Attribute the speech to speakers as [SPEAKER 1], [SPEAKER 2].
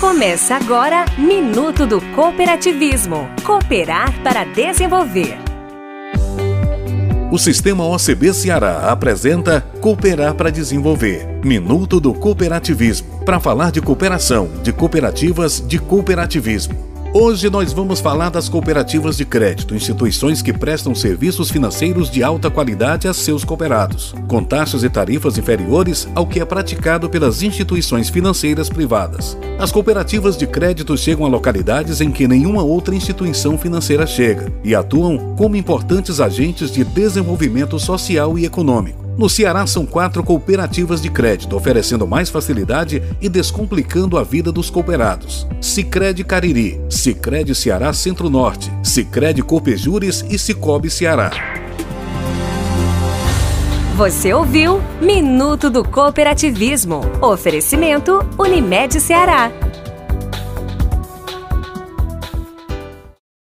[SPEAKER 1] Começa agora Minuto do Cooperativismo. Cooperar para desenvolver.
[SPEAKER 2] O Sistema OCB Ceará apresenta Cooperar para Desenvolver. Minuto do Cooperativismo. Para falar de cooperação, de cooperativas, de cooperativismo. Hoje nós vamos falar das cooperativas de crédito, instituições que prestam serviços financeiros de alta qualidade a seus cooperados, com taxas e tarifas inferiores ao que é praticado pelas instituições financeiras privadas. As cooperativas de crédito chegam a localidades em que nenhuma outra instituição financeira chega e atuam como importantes agentes de desenvolvimento social e econômico. No Ceará são quatro cooperativas de crédito, oferecendo mais facilidade e descomplicando a vida dos cooperados. Sicredi Cariri, Sicredi Ceará Centro-Norte, Sicredi Copejures e Cicobi Ceará.
[SPEAKER 1] Você ouviu Minuto do Cooperativismo. Oferecimento Unimed Ceará.